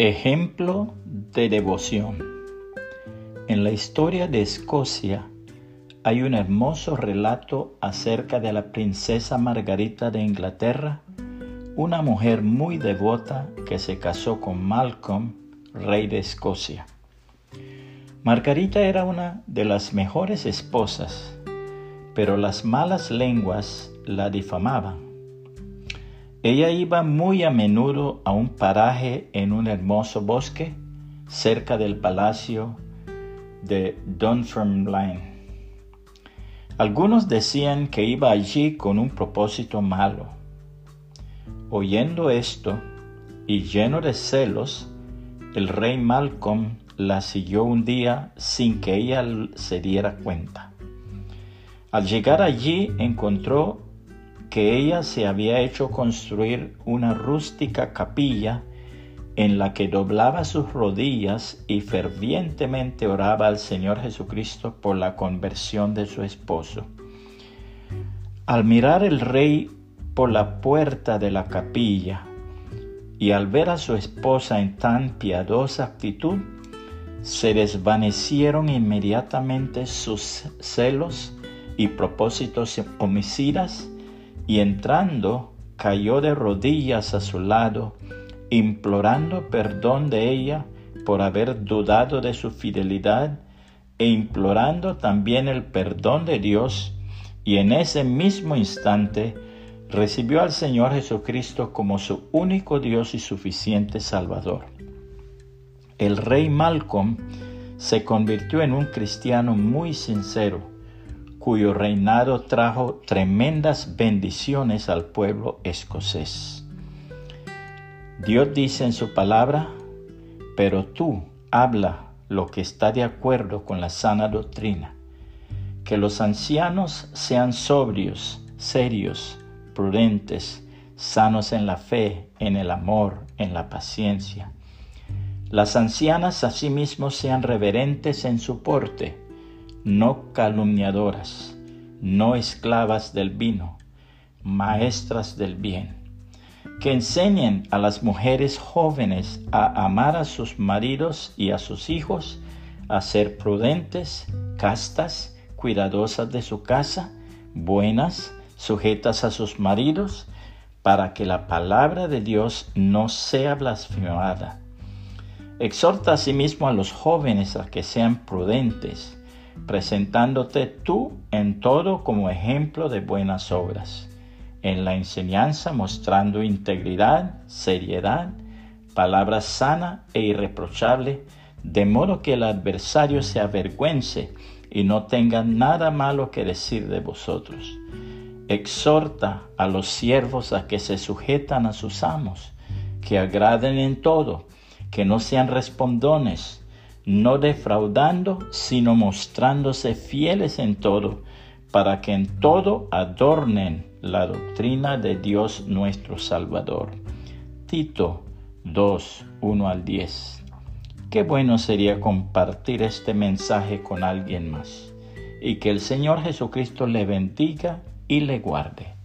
Ejemplo de devoción. En la historia de Escocia hay un hermoso relato acerca de la princesa Margarita de Inglaterra, una mujer muy devota que se casó con Malcolm, rey de Escocia. Margarita era una de las mejores esposas, pero las malas lenguas la difamaban ella iba muy a menudo a un paraje en un hermoso bosque cerca del palacio de Dunfermline. Algunos decían que iba allí con un propósito malo. Oyendo esto y lleno de celos, el rey Malcolm la siguió un día sin que ella se diera cuenta. Al llegar allí encontró que ella se había hecho construir una rústica capilla en la que doblaba sus rodillas y fervientemente oraba al Señor Jesucristo por la conversión de su esposo. Al mirar el rey por la puerta de la capilla y al ver a su esposa en tan piadosa actitud, se desvanecieron inmediatamente sus celos y propósitos homicidas y entrando cayó de rodillas a su lado, implorando perdón de ella por haber dudado de su fidelidad e implorando también el perdón de Dios, y en ese mismo instante recibió al Señor Jesucristo como su único Dios y suficiente Salvador. El rey Malcolm se convirtió en un cristiano muy sincero, cuyo reinado trajo tremendas bendiciones al pueblo escocés. Dios dice en su palabra, pero tú habla lo que está de acuerdo con la sana doctrina, que los ancianos sean sobrios, serios, prudentes, sanos en la fe, en el amor, en la paciencia. Las ancianas asimismo sean reverentes en su porte, no calumniadoras, no esclavas del vino, maestras del bien, que enseñen a las mujeres jóvenes a amar a sus maridos y a sus hijos, a ser prudentes, castas, cuidadosas de su casa, buenas, sujetas a sus maridos, para que la palabra de Dios no sea blasfemada. Exhorta asimismo a los jóvenes a que sean prudentes, presentándote tú en todo como ejemplo de buenas obras, en la enseñanza mostrando integridad, seriedad, palabra sana e irreprochable, de modo que el adversario se avergüence y no tenga nada malo que decir de vosotros. Exhorta a los siervos a que se sujetan a sus amos, que agraden en todo, que no sean respondones, no defraudando, sino mostrándose fieles en todo, para que en todo adornen la doctrina de Dios nuestro Salvador. Tito 2, 1 al 10. Qué bueno sería compartir este mensaje con alguien más y que el Señor Jesucristo le bendiga y le guarde.